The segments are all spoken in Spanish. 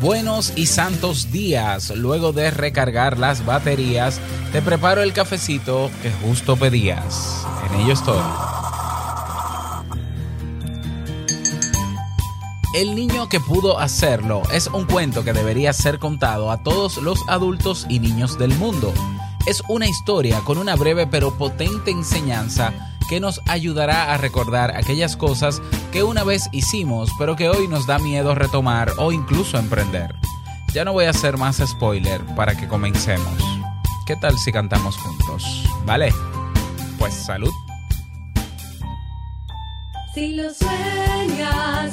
Buenos y santos días. Luego de recargar las baterías, te preparo el cafecito que justo pedías. En ello estoy. El niño que pudo hacerlo es un cuento que debería ser contado a todos los adultos y niños del mundo. Es una historia con una breve pero potente enseñanza que nos ayudará a recordar aquellas cosas que una vez hicimos pero que hoy nos da miedo retomar o incluso emprender. Ya no voy a hacer más spoiler para que comencemos. ¿Qué tal si cantamos juntos? ¿Vale? Pues salud. Si lo sueñas,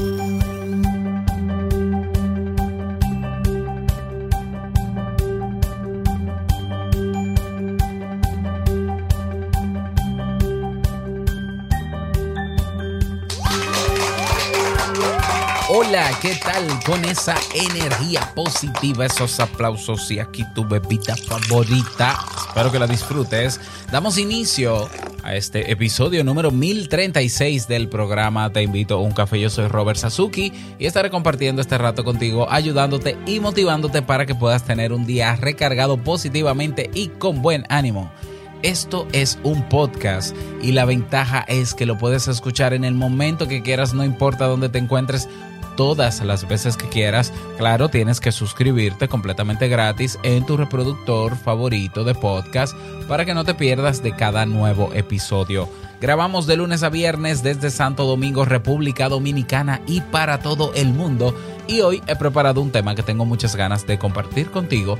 Hola, ¿qué tal? Con esa energía positiva, esos aplausos y aquí tu bebita favorita. Espero que la disfrutes. Damos inicio a este episodio número 1036 del programa Te invito a un café. Yo soy Robert Sasuki y estaré compartiendo este rato contigo, ayudándote y motivándote para que puedas tener un día recargado positivamente y con buen ánimo. Esto es un podcast y la ventaja es que lo puedes escuchar en el momento que quieras, no importa dónde te encuentres, todas las veces que quieras. Claro, tienes que suscribirte completamente gratis en tu reproductor favorito de podcast para que no te pierdas de cada nuevo episodio. Grabamos de lunes a viernes desde Santo Domingo, República Dominicana y para todo el mundo. Y hoy he preparado un tema que tengo muchas ganas de compartir contigo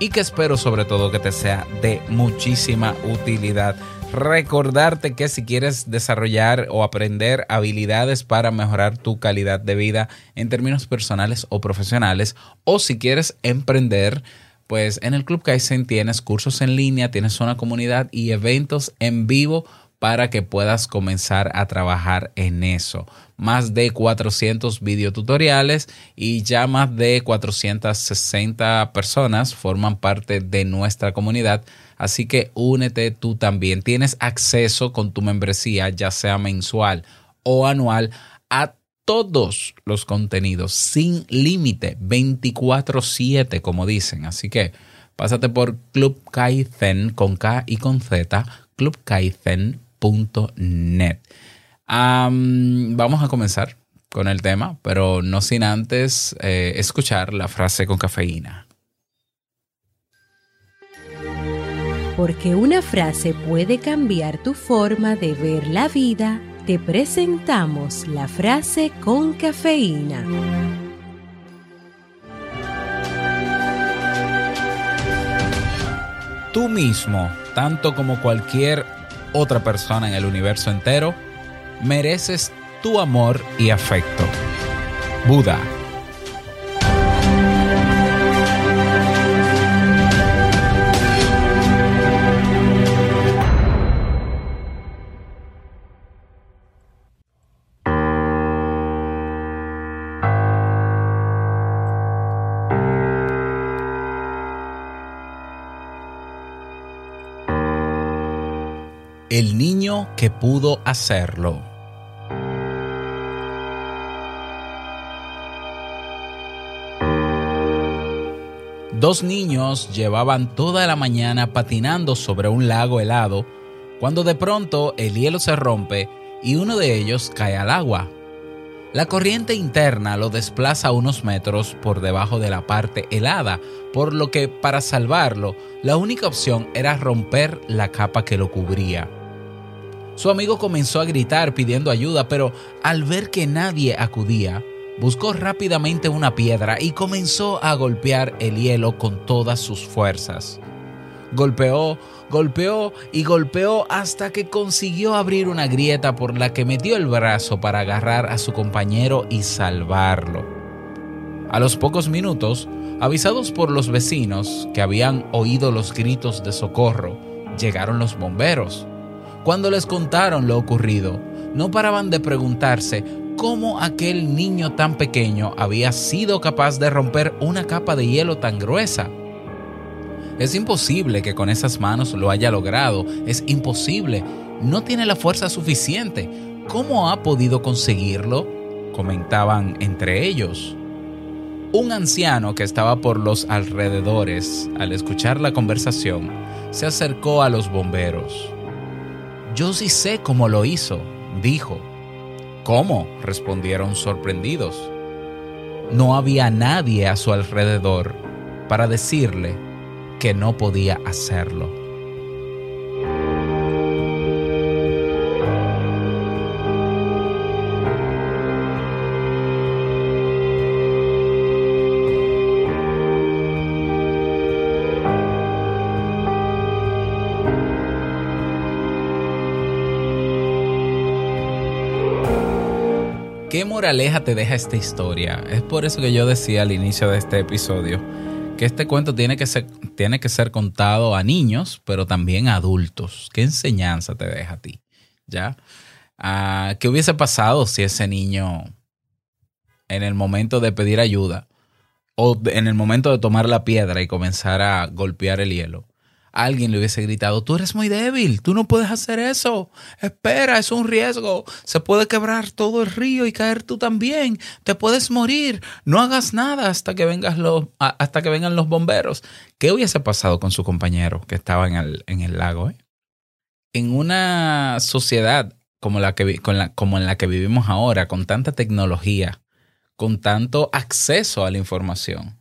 y que espero sobre todo que te sea de muchísima utilidad. Recordarte que si quieres desarrollar o aprender habilidades para mejorar tu calidad de vida en términos personales o profesionales, o si quieres emprender, pues en el Club Kaizen tienes cursos en línea, tienes una comunidad y eventos en vivo para que puedas comenzar a trabajar en eso. Más de 400 videotutoriales y ya más de 460 personas forman parte de nuestra comunidad. Así que únete tú también. Tienes acceso con tu membresía, ya sea mensual o anual, a todos los contenidos sin límite, 24/7 como dicen. Así que pásate por Club Kaizen con K y con Z, Am, vamos a comenzar con el tema, pero no sin antes eh, escuchar la frase con cafeína. Porque una frase puede cambiar tu forma de ver la vida, te presentamos la frase con cafeína. Tú mismo, tanto como cualquier otra persona en el universo entero, mereces tu amor y afecto. Buda. El niño que pudo hacerlo. Dos niños llevaban toda la mañana patinando sobre un lago helado cuando de pronto el hielo se rompe y uno de ellos cae al agua. La corriente interna lo desplaza unos metros por debajo de la parte helada, por lo que para salvarlo, la única opción era romper la capa que lo cubría. Su amigo comenzó a gritar pidiendo ayuda, pero al ver que nadie acudía, buscó rápidamente una piedra y comenzó a golpear el hielo con todas sus fuerzas. Golpeó, golpeó y golpeó hasta que consiguió abrir una grieta por la que metió el brazo para agarrar a su compañero y salvarlo. A los pocos minutos, avisados por los vecinos que habían oído los gritos de socorro, llegaron los bomberos. Cuando les contaron lo ocurrido, no paraban de preguntarse cómo aquel niño tan pequeño había sido capaz de romper una capa de hielo tan gruesa. Es imposible que con esas manos lo haya logrado. Es imposible. No tiene la fuerza suficiente. ¿Cómo ha podido conseguirlo? Comentaban entre ellos. Un anciano que estaba por los alrededores, al escuchar la conversación, se acercó a los bomberos. Yo sí sé cómo lo hizo, dijo. ¿Cómo? respondieron sorprendidos. No había nadie a su alrededor para decirle que no podía hacerlo. ¿Qué moraleja te deja esta historia? Es por eso que yo decía al inicio de este episodio que este cuento tiene que ser, tiene que ser contado a niños, pero también a adultos. ¿Qué enseñanza te deja a ti? ¿Ya? Ah, ¿Qué hubiese pasado si ese niño, en el momento de pedir ayuda, o en el momento de tomar la piedra y comenzar a golpear el hielo, alguien le hubiese gritado, tú eres muy débil, tú no puedes hacer eso, espera, es un riesgo, se puede quebrar todo el río y caer tú también, te puedes morir, no hagas nada hasta que, hasta que vengan los bomberos. ¿Qué hubiese pasado con su compañero que estaba en el, en el lago? Eh? En una sociedad como, la que, con la, como en la que vivimos ahora, con tanta tecnología, con tanto acceso a la información,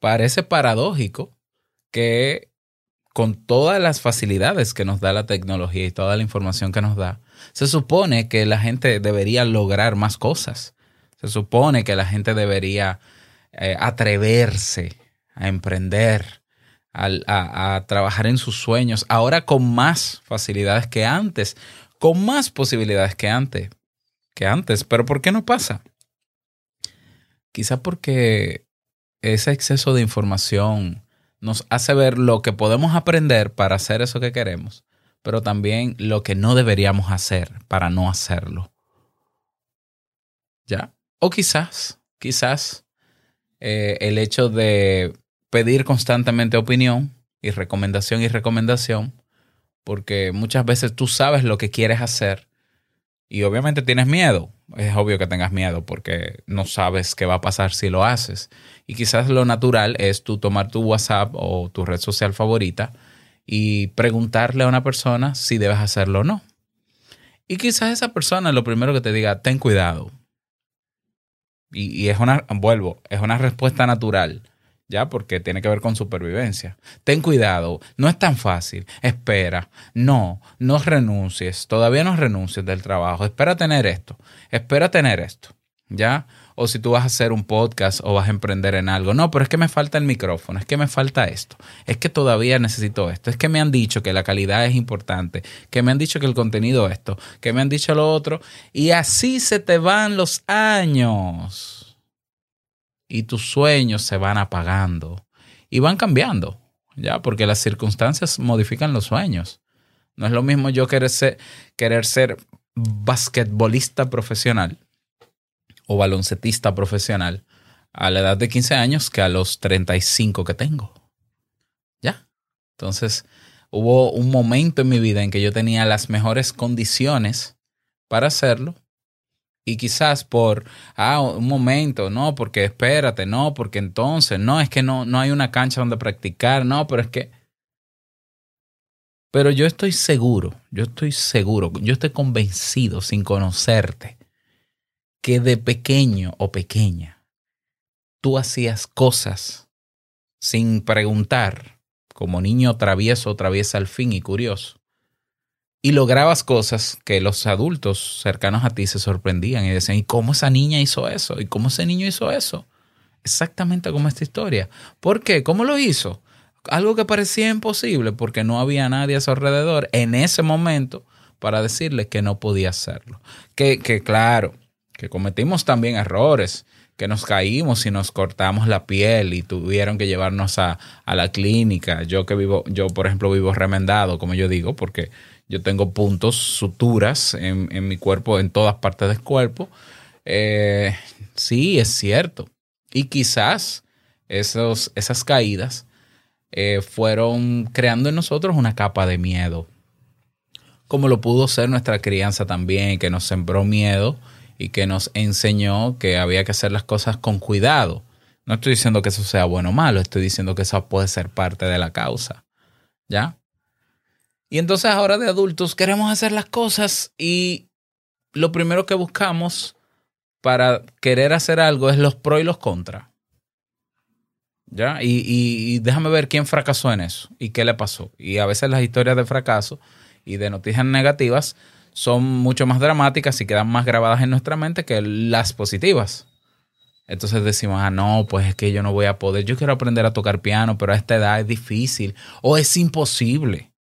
parece paradójico que con todas las facilidades que nos da la tecnología y toda la información que nos da, se supone que la gente debería lograr más cosas. Se supone que la gente debería eh, atreverse a emprender, a, a trabajar en sus sueños, ahora con más facilidades que antes, con más posibilidades que antes, que antes. Pero ¿por qué no pasa? Quizá porque ese exceso de información, nos hace ver lo que podemos aprender para hacer eso que queremos, pero también lo que no deberíamos hacer para no hacerlo. ¿Ya? O quizás, quizás eh, el hecho de pedir constantemente opinión y recomendación y recomendación, porque muchas veces tú sabes lo que quieres hacer y obviamente tienes miedo es obvio que tengas miedo porque no sabes qué va a pasar si lo haces. Y quizás lo natural es tú tomar tu WhatsApp o tu red social favorita y preguntarle a una persona si debes hacerlo o no. Y quizás esa persona lo primero que te diga, ten cuidado. Y, y es una, vuelvo, es una respuesta natural. ¿Ya? Porque tiene que ver con supervivencia. Ten cuidado, no es tan fácil. Espera, no, no renuncies, todavía no renuncies del trabajo. Espera tener esto, espera tener esto, ¿ya? O si tú vas a hacer un podcast o vas a emprender en algo. No, pero es que me falta el micrófono, es que me falta esto, es que todavía necesito esto, es que me han dicho que la calidad es importante, que me han dicho que el contenido esto, que me han dicho lo otro. Y así se te van los años y tus sueños se van apagando y van cambiando, ¿ya? Porque las circunstancias modifican los sueños. No es lo mismo yo querer ser, querer ser basquetbolista profesional o baloncetista profesional a la edad de 15 años que a los 35 que tengo. ¿Ya? Entonces, hubo un momento en mi vida en que yo tenía las mejores condiciones para hacerlo y quizás por, ah, un momento, no, porque espérate, no, porque entonces, no, es que no, no hay una cancha donde practicar, no, pero es que... Pero yo estoy seguro, yo estoy seguro, yo estoy convencido sin conocerte, que de pequeño o pequeña tú hacías cosas sin preguntar, como niño travieso, traviesa al fin y curioso y lograbas cosas que los adultos cercanos a ti se sorprendían y decían, ¿y cómo esa niña hizo eso? ¿Y cómo ese niño hizo eso? Exactamente como esta historia. ¿Por qué? ¿Cómo lo hizo? algo que parecía imposible porque no había nadie a su alrededor en ese momento para decirle que no podía hacerlo. Que, que claro, que cometimos también errores, que nos caímos y nos cortamos la piel y tuvieron que llevarnos a, a la clínica. Yo que vivo, yo por ejemplo vivo remendado, como yo digo, porque yo tengo puntos, suturas en, mi cuerpo, en todas partes del cuerpo. Eh, sí, es cierto. Y quizás esas caídas eh, fueron creando en nosotros una capa de miedo. Como lo pudo ser nuestra crianza también, que nos sembró miedo y que nos enseñó que había que hacer las cosas con cuidado. No estoy diciendo que eso sea bueno o malo, estoy diciendo que eso puede ser parte de la causa. ¿Ya? Y entonces ahora de adultos queremos hacer las cosas y lo primero que buscamos para querer hacer algo es los pros y los contras. ¿Ya? Y, y- y déjame ver quién fracasó en eso y qué le pasó. Y a veces las historias de fracaso y de noticias negativas son mucho más dramáticas y quedan más grabadas en nuestra mente que las positivas. Entonces decimos, ah, no, pues es que yo no voy a poder. Yo quiero aprender a tocar piano, pero a esta edad es difícil o es imposible.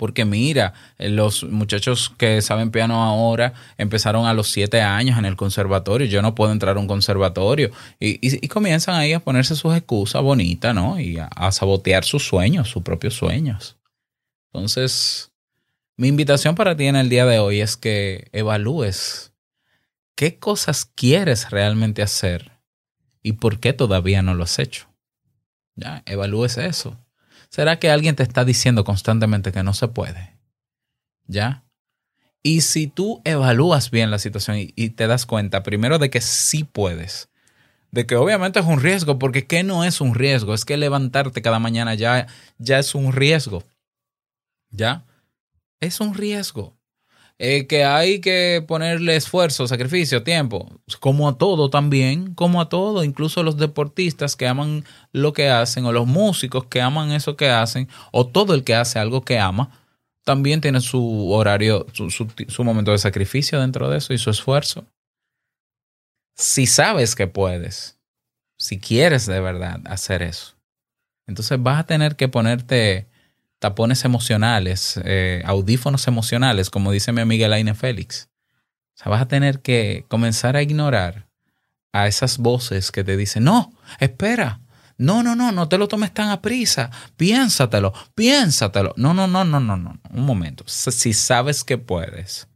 Porque mira, eh, los muchachos que saben piano ahora empezaron a los siete años en el conservatorio. Yo no puedo entrar a un conservatorio. Y, comienzan ahí a ponerse sus excusas bonitas, ¿no? Y a, a sabotear sus sueños, sus propios sueños. Entonces, mi invitación para ti en el día de hoy es que evalúes qué cosas quieres realmente hacer y por qué todavía no lo has hecho. Ya, evalúes eso. ¿Será que alguien te está diciendo constantemente que no se puede? ¿Ya? Y si tú evalúas bien la situación y, te das cuenta, primero de que sí puedes, de que obviamente es un riesgo, porque ¿qué no es un riesgo? Es que levantarte cada mañana ya, ya es un riesgo. ¿Ya? Es un riesgo. Eh, que hay que ponerle esfuerzo, sacrificio, tiempo, como a todo también, como a todo, incluso los deportistas que aman lo que hacen, o los músicos que aman eso que hacen, o todo el que hace algo que ama, también tiene su horario, su, su- su momento de sacrificio dentro de eso y su esfuerzo. Si sabes que puedes, si quieres de verdad hacer eso, entonces vas a tener que ponerte tapones emocionales, eh, audífonos emocionales, como dice mi amiga Elaine Félix. O sea, vas a tener que comenzar a ignorar a esas voces que te dicen, no, espera, no, no, no, no te lo tomes tan a prisa, piénsatelo, piénsatelo. No, no, no, no, no, no, un momento. Si sabes que puedes,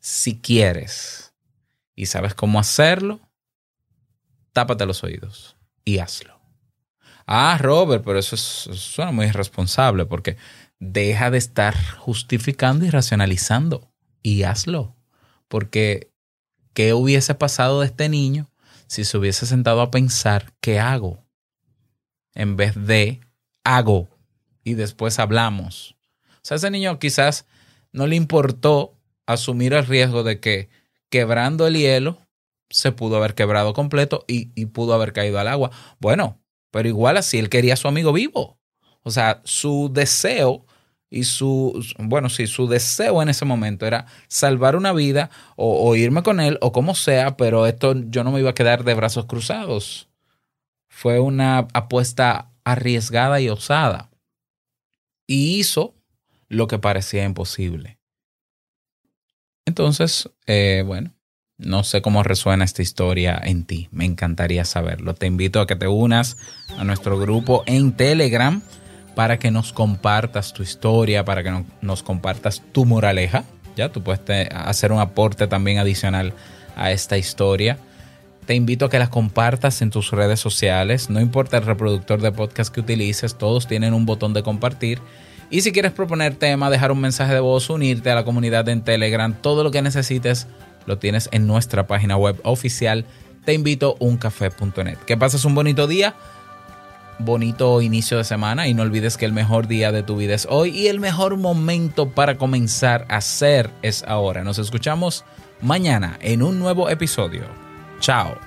si quieres y sabes cómo hacerlo, tápate los oídos y hazlo. Ah, Robert, pero eso, es- eso suena muy irresponsable porque deja de estar justificando y racionalizando y hazlo. Porque, ¿qué hubiese pasado de este niño si se hubiese sentado a pensar qué hago? En vez de hago y después hablamos. O sea, ese niño quizás no le importó asumir el riesgo de que quebrando el hielo se pudo haber quebrado completo y, y pudo haber caído al agua. Bueno, pero igual así él quería a su amigo vivo. O sea, su deseo y su, bueno, sí, su deseo en ese momento era salvar una vida o, irme con él o como sea, pero esto yo no me iba a quedar de brazos cruzados. Fue una apuesta arriesgada y osada. Y hizo lo que parecía imposible. Entonces, eh, bueno, no sé cómo resuena esta historia en ti. Me encantaría saberlo. Te invito a que te unas a nuestro grupo en Telegram para que nos compartas tu historia, para que no- nos compartas tu moraleja. Ya tú puedes hacer un aporte también adicional a esta historia. Te invito a que las compartas en tus redes sociales. No importa el reproductor de podcast que utilices, todos tienen un botón de compartir. Y si quieres proponer tema, dejar un mensaje de voz, unirte a la comunidad en Telegram, todo lo que necesites lo tienes en nuestra página web oficial. Te invito a uncafé.net. Que pases un bonito día, bonito inicio de semana y no olvides que el mejor día de tu vida es hoy y el mejor momento para comenzar a hacer es ahora. Nos escuchamos mañana en un nuevo episodio. Chao.